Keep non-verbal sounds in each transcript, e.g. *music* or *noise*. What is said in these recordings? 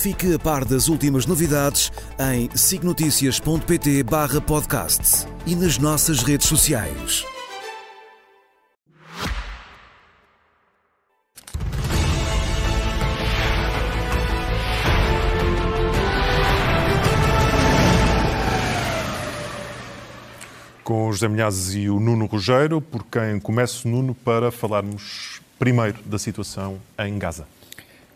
Fique a par das últimas novidades em signoticias.pt barra podcast e nas nossas redes sociais. Com o José Milhazes e o Nuno Rogério, por quem começo, Nuno, para falarmos primeiro da situação em Gaza.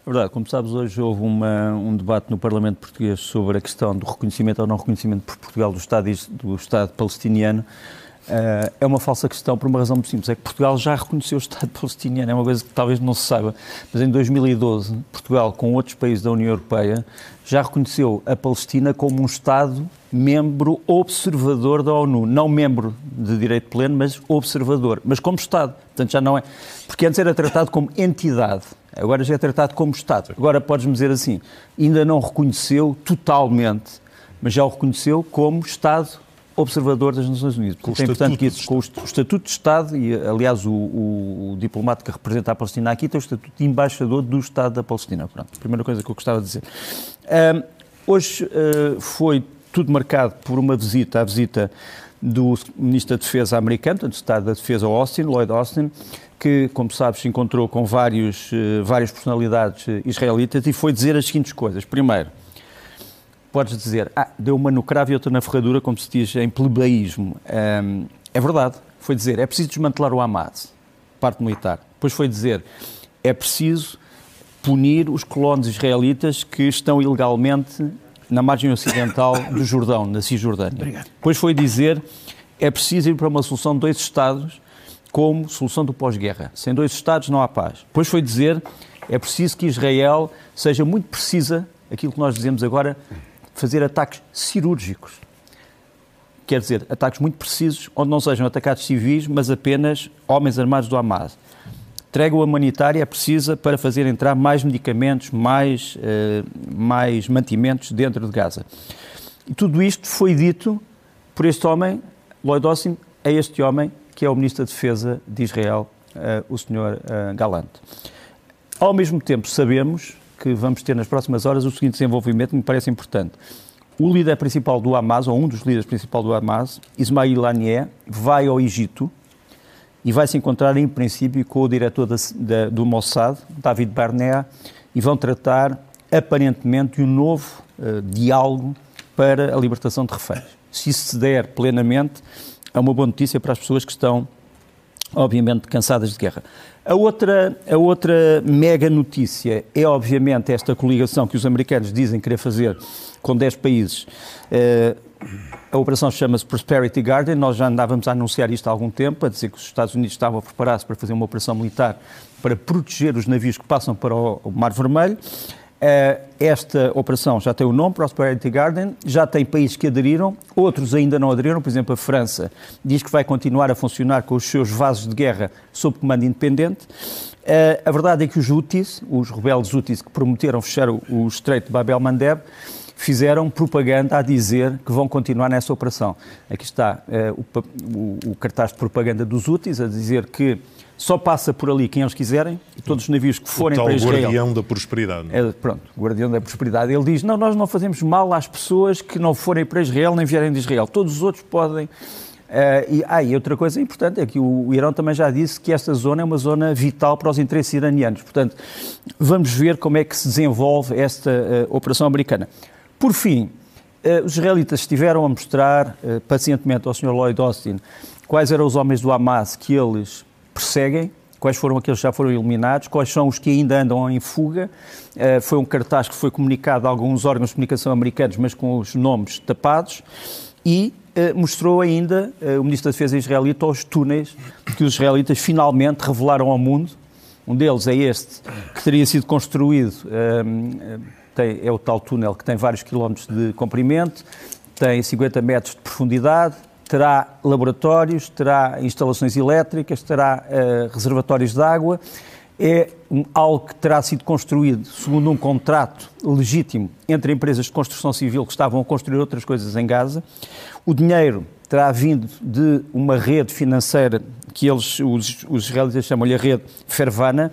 É verdade, como sabes, hoje houve uma, um debate no Parlamento Português sobre a questão do reconhecimento ou não reconhecimento por Portugal do Estado, do Estado palestiniano. Uh, é uma falsa questão por uma razão muito simples, é que Portugal já reconheceu o Estado *laughs* palestiniano, é uma coisa que talvez não se saiba, mas em 2012 Portugal, com outros países da União Europeia, já reconheceu a Palestina como um Estado membro observador da ONU, não membro de direito pleno, mas observador, mas como Estado, portanto já não é, porque antes era tratado como entidade, agora já é tratado como Estado. Agora podes-me dizer assim, ainda não reconheceu totalmente, mas já o reconheceu como Estado observador das Nações Unidas. Com é importante que isso, com o Estatuto de Estado, e aliás o, o, o, diplomata que representa a Palestina aqui tem o Estatuto de Embaixador do Estado da Palestina. Pronto, primeira coisa que eu gostava de dizer. Um, hoje uh, foi tudo marcado por uma visita, a visita do Ministro da Defesa americano, do Estado da Defesa Austin, Lloyd Austin, que, como sabes, se encontrou com vários, uh, várias personalidades uh, israelitas e foi dizer as seguintes coisas. Primeiro, podes dizer, ah, deu uma no cravo e outra na ferradura, como se diz em plebeísmo. Um, é verdade. Foi dizer, é preciso desmantelar o Hamas, parte militar. Depois foi dizer, é preciso punir os colonos israelitas que estão ilegalmente na margem ocidental *coughs* do Jordão, na Cisjordânia. Obrigado. Depois foi dizer, é preciso ir para uma solução de dois Estados como solução do pós-guerra. Sem dois Estados não há paz. Depois foi dizer, é preciso que Israel seja muito precisa, aquilo que nós dizemos agora, fazer ataques cirúrgicos. Quer dizer, ataques muito precisos, onde não sejam atacados civis, mas apenas homens armados do Hamas. Trégua humanitária é precisa para fazer entrar mais medicamentos, mais, uh, mais mantimentos dentro de Gaza. E tudo isto foi dito por este homem, Lloyd Austin, a este homem que é o Ministro da Defesa de Israel, uh, o Sr. Uh, Galante. Ao mesmo tempo, sabemos que vamos ter nas próximas horas o seguinte desenvolvimento que me parece importante. O líder principal do Hamas, ou um dos líderes principais do Hamas, Ismail Haniyeh, vai ao Egito e vai se encontrar, em princípio, com o diretor da, da, do Mossad, David Barnea, e vão tratar, aparentemente, um novo uh, diálogo para a libertação de reféns. Se isso se der plenamente, é uma boa notícia para as pessoas que estão, obviamente, cansadas de guerra. A outra, a outra mega notícia é, obviamente, esta coligação que os americanos dizem querer fazer com 10 países. Uh, a operação chama-se Prosperity Garden. Nós já andávamos a anunciar isto há algum tempo, a dizer que os Estados Unidos estavam a preparar-se para fazer uma operação militar para proteger os navios que passam para o Mar Vermelho. Eh, esta operação já tem o nome, Prosperity Garden, já tem países que aderiram, outros ainda não aderiram, por exemplo, a França diz que vai continuar a funcionar com os seus vasos de guerra sob comando independente. Eh, a verdade é que os Houthis, os rebeldes Houthis que prometeram fechar o Estreito de Babel Mandeb, fizeram propaganda a dizer que vão continuar nessa operação. Aqui está uh, o, o, cartaz de propaganda dos Houthis a dizer que só passa por ali quem eles quiserem e todos os navios que forem o para Israel... O guardião da prosperidade. É, pronto, o guardião da prosperidade. Ele diz, não, nós não fazemos mal às pessoas que não forem para Israel nem vierem de Israel. Todos os outros podem... Uh, e, ah, e outra coisa importante é que o, o, Irão também já disse que esta zona é uma zona vital para os interesses iranianos. Portanto, vamos ver como é que se desenvolve esta uh, operação americana. Por fim, uh, os israelitas estiveram a mostrar pacientemente ao Sr. Lloyd Austin quais eram os homens do Hamas que eles perseguem, quais foram aqueles que já foram eliminados, quais são os que ainda andam em fuga. Uh, foi um cartaz que foi comunicado a alguns órgãos de comunicação americanos, mas com os nomes tapados, e uh, mostrou ainda, uh, o Ministro da Defesa israelita, os túneis que os israelitas finalmente revelaram ao mundo. Um deles é este, que teria sido construído, tem, é o tal túnel que tem vários quilómetros de comprimento, tem 50 metros de profundidade, terá laboratórios, terá instalações elétricas, terá uh, reservatórios de água. É algo que terá sido construído segundo um contrato legítimo entre empresas de construção civil que estavam a construir outras coisas em Gaza. O dinheiro terá vindo de uma rede financeira que eles, os, os israelitas chamam-lhe a rede Fervana.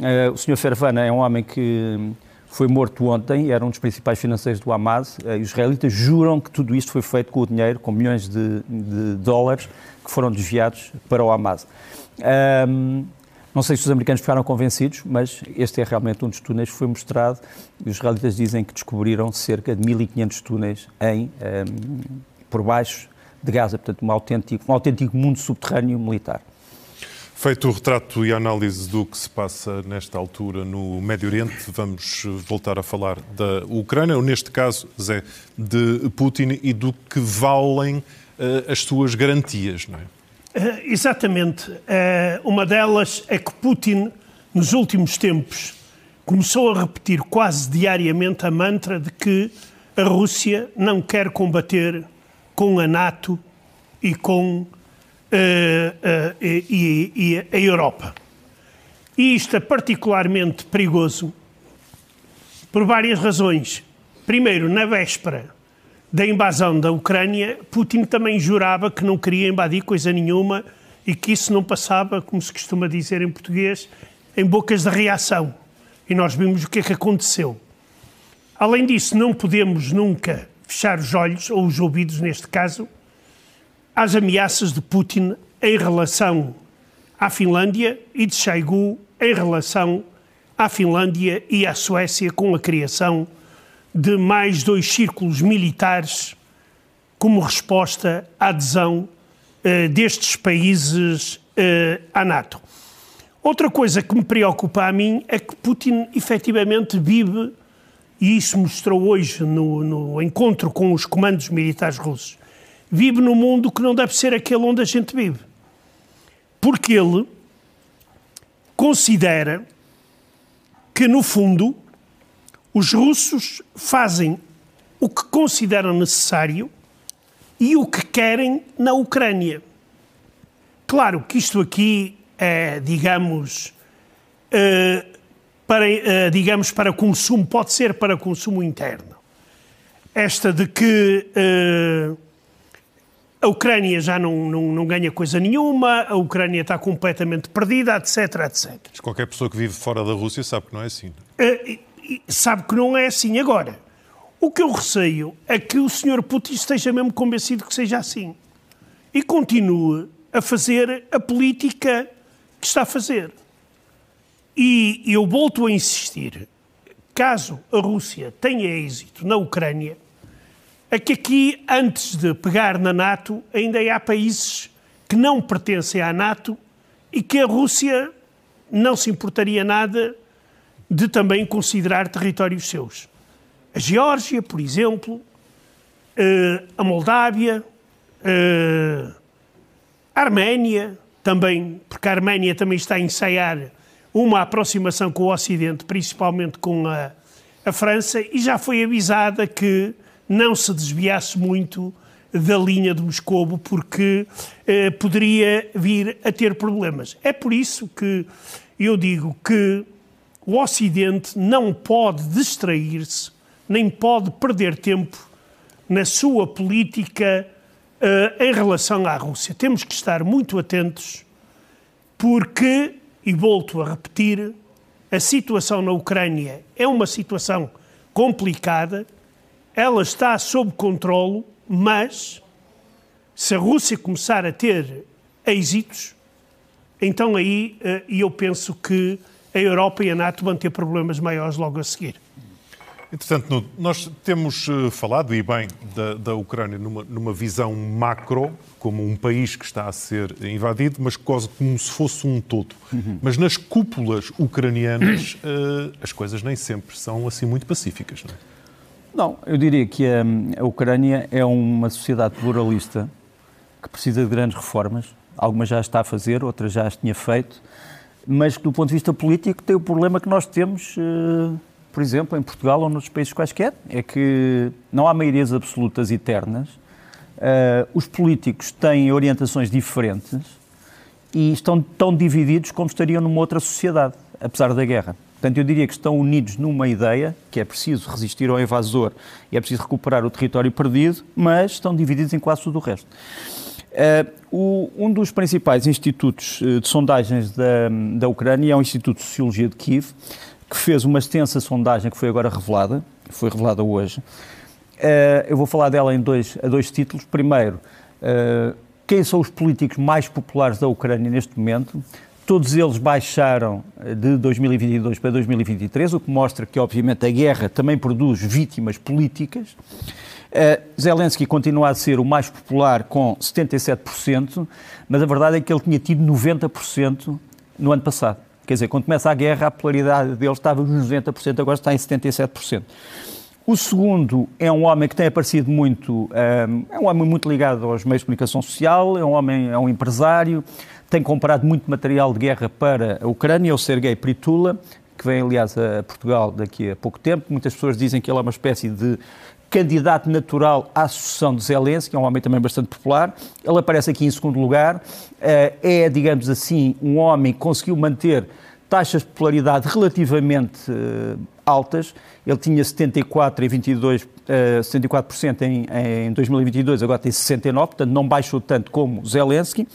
Uh, o senhor Fervana é um homem que foi morto ontem, era um dos principais financeiros do Hamas. Os israelitas juram que tudo isto foi feito com o dinheiro, com milhões de, de dólares que foram desviados para o Hamas. Um, não sei se os americanos ficaram convencidos, mas este é realmente um dos túneis que foi mostrado. Os israelitas dizem que descobriram cerca de 1.500 túneis em, um, por baixo de Gaza, portanto, um autêntico, um autêntico mundo subterrâneo militar. Feito o retrato e a análise do que se passa nesta altura no Médio Oriente, vamos voltar a falar da Ucrânia, ou neste caso, Zé, de Putin e do que valem uh, as suas garantias, não é? Uh, exatamente. Uh, uma delas é que Putin, nos últimos tempos, começou a repetir quase diariamente a mantra de que a Rússia não quer combater com a NATO e com uh, e, e a Europa. E isto é particularmente perigoso por várias razões. Primeiro, na véspera da invasão da Ucrânia, Putin também jurava que não queria invadir coisa nenhuma e que isso não passava, como se costuma dizer em português, em bocas de reação. E nós vimos o que é que aconteceu. Além disso, não podemos nunca fechar os olhos, ou os ouvidos neste caso, às ameaças de Putin em relação à Finlândia e de Shoigu em relação à Finlândia e à Suécia com a criação de mais dois círculos militares como resposta à adesão uh, destes países uh, à NATO. Outra coisa que me preocupa a mim é que Putin efetivamente vive e isso mostrou hoje no, no encontro com os comandos militares russos, vive num mundo que não deve ser aquele onde a gente vive. Porque ele considera que, no fundo, os russos fazem o que consideram necessário e o que querem na Ucrânia. Claro que isto aqui é, digamos, uh, para, eh, digamos, para consumo, pode ser para consumo interno. Esta de que uh, a Ucrânia já não, não, não, ganha coisa nenhuma, a Ucrânia está completamente perdida, etc, etc. Qualquer pessoa que vive fora da Rússia sabe que não é assim. Uh, sabe que não é assim agora. O que eu receio é que o Sr. Putin esteja mesmo convencido que seja assim. E continue a fazer a política que está a fazer. E eu volto a insistir, caso a Rússia tenha êxito na Ucrânia, é que aqui, antes de pegar na NATO, ainda há países que não pertencem à NATO e que a Rússia não se importaria nada de também considerar territórios seus. A Geórgia, por exemplo, eh, a Moldávia, eh, a Arménia, também, porque a Arménia também está a ensaiar uma aproximação com o Ocidente, principalmente com a, a França, e já foi avisada que não se desviasse muito da linha de Moscovo, porque eh, poderia vir a ter problemas. É por isso que eu digo que o Ocidente não pode distrair-se, nem pode perder tempo na sua política eh, em relação à Rússia. Temos que estar muito atentos, porque e volto a repetir, a situação na Ucrânia é uma situação complicada, ela está sob controlo, mas se a Rússia começar a ter êxitos, então aí eh, eu penso que a Europa e a NATO vão ter problemas maiores logo a seguir. Entretanto, nós temos eh, falado, e bem, da, da Ucrânia numa, numa, visão macro, como um país que está a ser invadido, mas quase como se fosse um todo. Uhum. Mas nas cúpulas ucranianas, uh, as coisas nem sempre são assim muito pacíficas, não é? Não, eu diria que a, a Ucrânia é uma sociedade pluralista que precisa de grandes reformas. Algumas já está a fazer, outras já as tinha feito, mas que do ponto de vista político tem o problema que nós temos. Uh, por exemplo, em Portugal ou noutros países quaisquer, é que não há maiorias absolutas eternas. Uh, os políticos têm orientações diferentes e estão tão divididos como estariam numa outra sociedade, apesar da guerra. Portanto, eu diria que estão unidos numa ideia, que é preciso resistir ao invasor e é preciso recuperar o território perdido, mas estão divididos em quase tudo o resto. Uh, o, um dos principais institutos uh, de sondagens da, da Ucrânia é o Instituto de Sociologia de Kiev, que fez uma extensa sondagem que foi agora revelada, foi revelada hoje. Uh, eu vou falar dela em dois, a dois títulos. Primeiro, quem são os políticos mais populares da Ucrânia neste momento? Todos eles baixaram eh, de 2022 para 2023, o que mostra que, obviamente, a guerra também produz vítimas políticas. Uh, Zelensky continua a ser o mais popular com 77%, mas a verdade é que ele tinha tido 90% no ano passado. Quer dizer, quando começa a guerra, a popularidade dele estava nos 90%, agora está em 77%. O segundo é um homem que tem aparecido muito, eh, é um homem muito ligado aos meios de comunicação social, é um homem, é um empresário, tem comprado muito material de guerra para a Ucrânia, o Sergei Pritula, que vem, aliás, a Portugal daqui a pouco tempo. Muitas pessoas dizem que ele é uma espécie de candidato natural à sucessão de Zelensky, é um homem também bastante popular. Ele aparece aqui em segundo lugar. Eh, é, digamos assim, um homem que conseguiu manter taxas de popularidade relativamente eh, altas. Ele tinha 74 em 22, 74% em, em 2022, agora tem 69, portanto não baixou tanto como Zelensky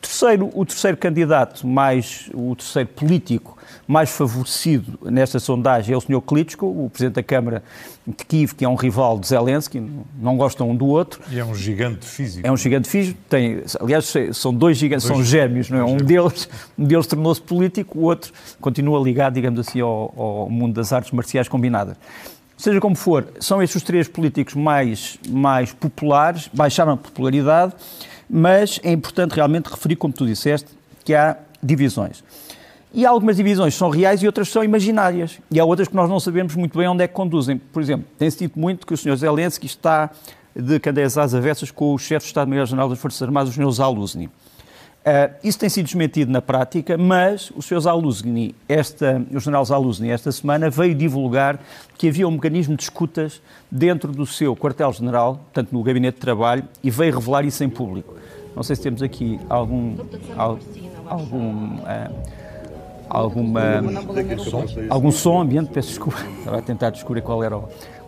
terceiro, o terceiro candidato, mais, o terceiro político mais favorecido nesta sondagem é o Sr. Klitschko, o Presidente da Câmara de Kiev, que é um rival de Zelensky, não gostam um do outro. E é um gigante físico. É um gigante físico, tem, aliás, são dois gigantes, dois, são gêmeos, não é? Um deles, um deles tornou-se político, o outro continua ligado, digamos assim, ao, ao mundo das artes marciais combinadas. Seja como for, são estes os três políticos mais, mais populares, baixaram a popularidade, mas é importante realmente referir, como tu disseste, que há divisões. E algumas divisões são reais e outras são imaginárias. E há outras que nós não sabemos muito bem onde é que conduzem. Por exemplo, tem-se dito muito que o Sr. Zelensky está de candeias às avessas com o chefe de Estado-Maior-General das Forças Armadas, o Sr. Zaluzny. Uh, isso tem sido desmentido na prática, mas o Sr. Zaluzny, esta, o general Zaluzny, esta semana veio divulgar que havia um mecanismo de escutas dentro do seu quartel-general, portanto no gabinete de trabalho, e veio revelar isso em público. Não sei se temos aqui algum, algum uh, alguma, algum som ambiente, peço desculpa, estava a tentar descobrir qual era,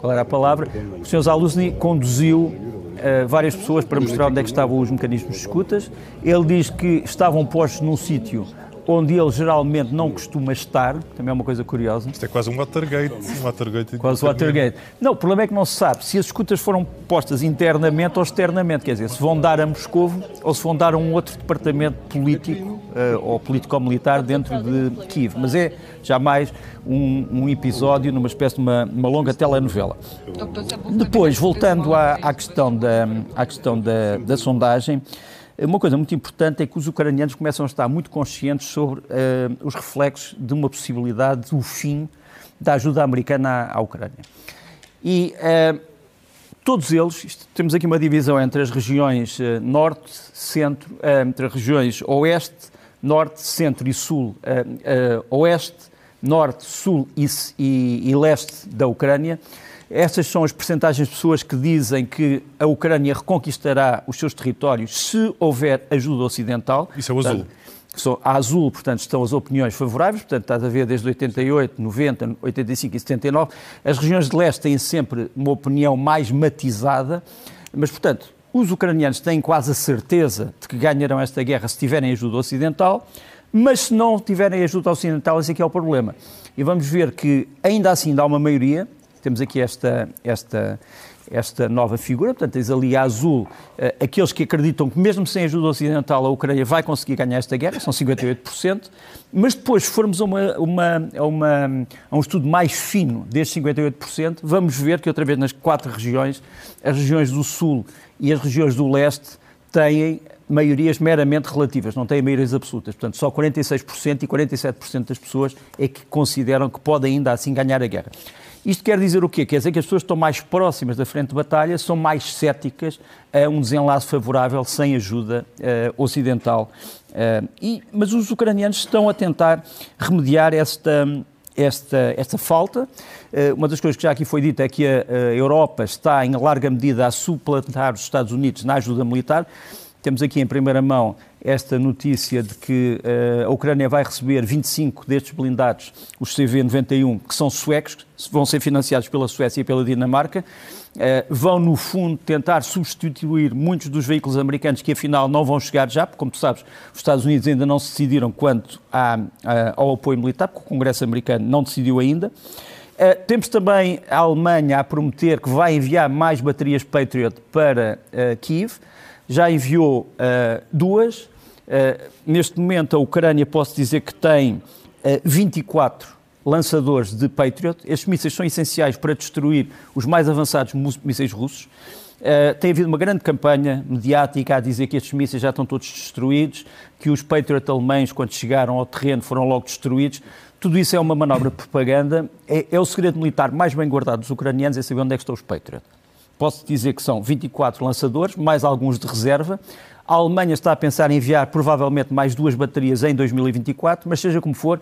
qual era a palavra. O Sr. Zaluzny conduziu uh, várias pessoas para mostrar onde é que estavam os mecanismos de escutas. Ele diz que estavam postos num sítio onde ele geralmente não costuma estar, também é uma coisa curiosa. Isto é quase um Watergate. Um Watergate quase um Watergate. Não, o problema é que não se sabe se as escutas foram postas internamente ou externamente, quer dizer, se vão dar a Moscovo ou se vão dar a um outro departamento político uh, ou político-militar dentro de Kiev. Mas é jamais um, um, episódio numa espécie de uma, uma longa telenovela. Depois, voltando à, à questão, da, à questão da, da sondagem, uma coisa muito importante é que os ucranianos começam a estar muito conscientes sobre uh, os reflexos de uma possibilidade do fim da ajuda americana à, à Ucrânia. E uh, todos eles, isto, temos aqui uma divisão entre as regiões uh, norte, centro, entre as regiões oeste, norte, centro e sul, oeste, norte, sul e, e, e leste da Ucrânia. Essas são as percentagens de pessoas que dizem que a Ucrânia reconquistará os seus territórios se houver ajuda ocidental. Isso é o azul. Portanto, a azul, portanto, estão as opiniões favoráveis, portanto, estás a ver desde 88, 90, 85 e 79. As regiões de leste têm sempre uma opinião mais matizada, mas, portanto, os ucranianos têm quase a certeza de que ganharão esta guerra se tiverem ajuda ocidental, mas se não tiverem ajuda ocidental, esse aqui é, é o problema. E vamos ver que ainda assim dá uma maioria, temos aqui esta, esta, esta nova figura, portanto, tens ali a azul uh, aqueles que acreditam que, mesmo sem ajuda ocidental, a Ucrânia vai conseguir ganhar esta guerra, são 58%, mas depois, se formos a, uma, uma, a, uma, a um estudo mais fino destes 58%, vamos ver que, outra vez, nas quatro regiões, as regiões do Sul e as regiões do Leste têm maiorias meramente relativas, não têm maiorias absolutas. Portanto, só 46% e 47% das pessoas é que consideram que podem ainda assim ganhar a guerra. Isto quer dizer o quê? Quer dizer que as pessoas que estão mais próximas da frente de batalha são mais céticas a um desenlace favorável sem ajuda uh, ocidental. Uh, e, mas os ucranianos estão a tentar remediar esta, esta, esta falta. Eh, uma das coisas que já aqui foi dita é que a, a Europa está, em larga medida, a suplantar os Estados Unidos na ajuda militar. Temos aqui em primeira mão esta notícia de que uh, a Ucrânia vai receber 25 destes blindados, os CV-91, que são suecos, vão ser financiados pela Suécia e pela Dinamarca. Uh, vão, no fundo, tentar substituir muitos dos veículos americanos que, afinal, não vão chegar já, porque, como tu sabes, os Estados Unidos ainda não se decidiram quanto à, ao apoio militar, porque o Congresso americano não decidiu ainda. Uh, temos também a Alemanha a prometer que vai enviar mais baterias Patriot para Kiev já enviou uh, duas. Uh, neste momento, a Ucrânia, posso dizer que tem uh, eh, 24 lançadores de Patriot. Estes mísseis são essenciais para destruir os mais avançados mísseis russos. Uh, tem havido uma grande campanha mediática a dizer que estes mísseis já estão todos destruídos, que os Patriot alemães, quando chegaram ao terreno, foram logo destruídos. Tudo isso é uma manobra de propaganda. É, é o segredo militar mais bem guardado dos ucranianos, é saber onde é que estão os Patriot. Posso dizer que são 24 lançadores, mais alguns de reserva. A Alemanha está a pensar em enviar provavelmente mais duas baterias em 2024, mas seja como for,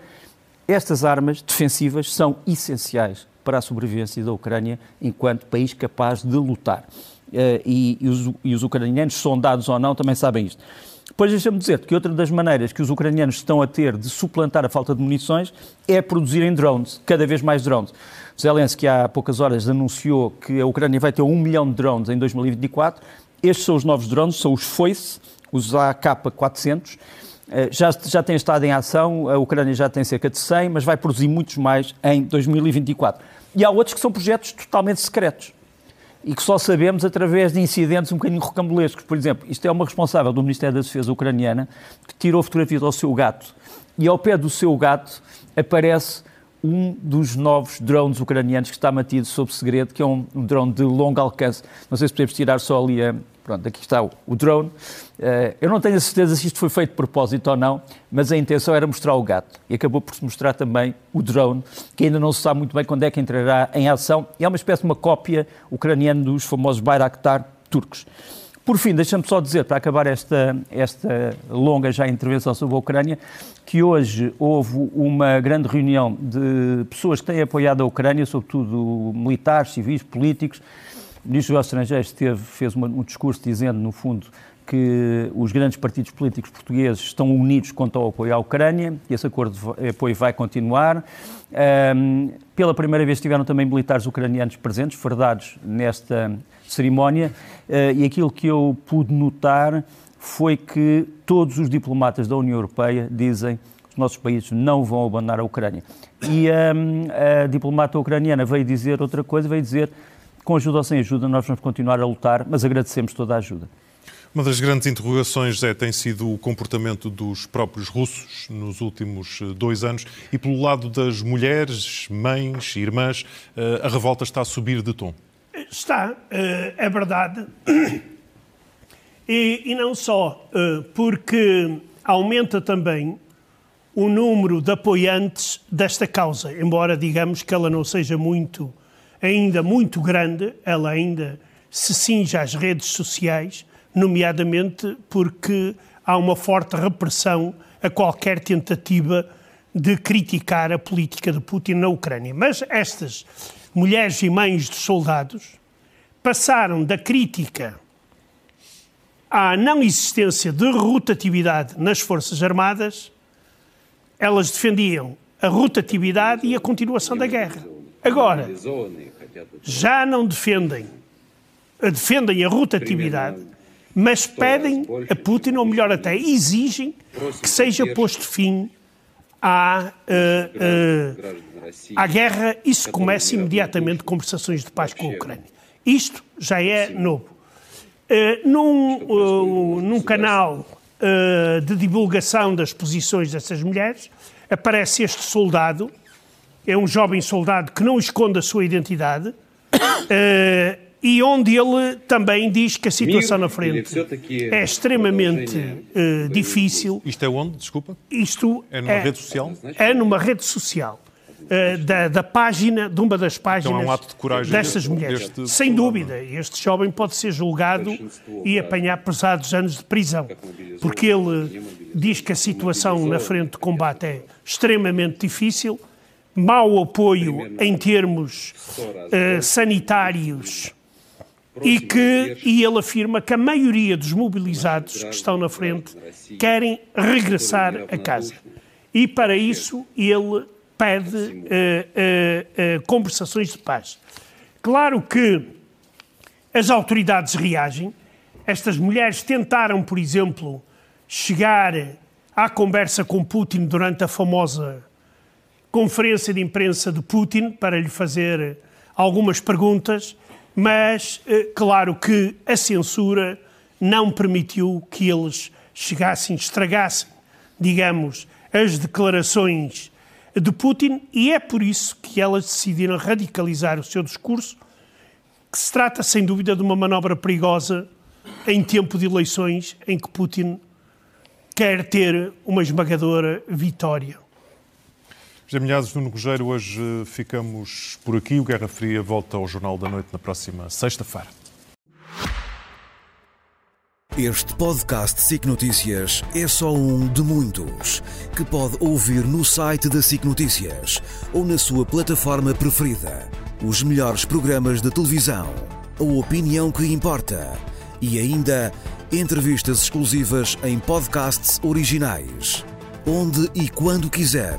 estas armas defensivas são essenciais para a sobrevivência da Ucrânia enquanto país capaz de lutar. Uh, e, e, os, e, os, ucranianos, sondados ou não, também sabem isto. Depois deixa-me dizer que outra das maneiras que os ucranianos estão a ter de suplantar a falta de munições é produzirem drones, cada vez mais drones. Zelensky há poucas horas anunciou que a Ucrânia vai ter um milhão de drones em 2024. Estes são os novos drones, são os Foice, os AK-400. Eh, já, já têm estado em ação, a Ucrânia já tem cerca de 100, mas vai produzir muitos mais em 2024. E há outros que são projetos totalmente secretos e que só sabemos através de incidentes um bocadinho rocambolescos. Por exemplo, isto é uma responsável do Ministério da Defesa ucraniana que tirou fotografias ao seu gato e ao pé do seu gato aparece um dos novos drones ucranianos que está mantido sob segredo, que é um, um drone de longo alcance. Não sei se podemos tirar só ali a, Pronto, aqui está o, o drone. Uh, eu não tenho a certeza se isto foi feito de propósito ou não, mas a intenção era mostrar o gato. E acabou por se mostrar também o drone, que ainda não se sabe muito bem quando é que entrará em ação. E é uma espécie de uma cópia ucraniana dos famosos Bayraktar turcos. Por fim, deixa-me só dizer, para acabar esta, esta longa já intervenção sobre a Ucrânia, que hoje houve uma grande reunião de pessoas que têm apoiado a Ucrânia, sobretudo militares, civis, políticos, o Ministro dos Estrangeiros teve, fez um discurso dizendo, no fundo, que os grandes partidos políticos portugueses estão unidos quanto ao apoio à Ucrânia, e esse acordo de apoio vai continuar. Um, pela primeira vez estiveram também militares ucranianos presentes, verdados nesta cerimónia, uh, e aquilo que eu pude notar foi que todos os diplomatas da União Europeia dizem que os nossos países não vão abandonar a Ucrânia. E um, a diplomata ucraniana veio dizer outra coisa, veio dizer com ajuda ou sem ajuda, nós vamos continuar a lutar, mas agradecemos toda a ajuda. Uma das grandes interrogações é, tem sido o comportamento dos próprios russos nos últimos eh, dois anos e pelo lado das mulheres, mães, irmãs, eh, a revolta está a subir de tom. Está, eh, é verdade. *clears throat* E, e não só, porque aumenta também o número de apoiantes desta causa, embora digamos que ela não seja muito ainda muito grande, ela ainda se cinge às redes sociais, nomeadamente porque há uma forte repressão a qualquer tentativa de criticar a política de Putin na Ucrânia. Mas estas mulheres e mães de soldados passaram da crítica à não existência de rotatividade nas Forças Armadas, elas defendiam a rotatividade e a continuação da guerra. Agora, já não defendem, defendem a rotatividade, mas pedem a Putin, ou melhor até exigem, que seja posto fim à, uh, uh, à guerra e se comece imediatamente conversações de paz com a Ucrânia. Isto já é novo. Uh, num, num canal de divulgação das posições dessas mulheres, aparece este soldado. É um jovem soldado que não esconde a sua identidade *coughs* e onde ele também diz que a situação na frente é extremamente uh, difícil. Isto é onde, desculpa? Isto é numa é, rede social? É numa rede social. Uh, da, da, página, de uma das páginas então é um ato de coragem destas mulheres. Deste... Sem dúvida, este jovem pode ser julgado e apanhar pesados anos de prisão, porque ele diz que a situação na frente de combate é extremamente difícil mau apoio em termos uh, sanitários e que e ele afirma que a maioria dos mobilizados que estão na frente querem regressar a casa. E para isso ele pede uh, uh, conversações de paz. Claro que as autoridades reagem. Estas mulheres tentaram, por exemplo, chegar à conversa com Putin durante a famosa conferência de imprensa de Putin para lhe fazer algumas perguntas, mas eh, claro que a censura não permitiu que eles chegassem, estragassem, digamos, as declarações de Putin e é por isso que elas decidiram radicalizar o seu discurso, que se trata sem dúvida de uma manobra perigosa em tempo de eleições em que Putin quer ter uma esmagadora vitória. José Milhazes, Nuno Rogério, hoje ficamos por aqui. O Guerra Fria volta ao Jornal da Noite na próxima sexta-feira. Este podcast SIC Notícias é só um de muitos que pode ouvir no site da SIC Notícias ou na sua plataforma preferida. Os melhores programas de televisão, a opinião que importa e ainda entrevistas exclusivas em podcasts originais. Onde e quando quiser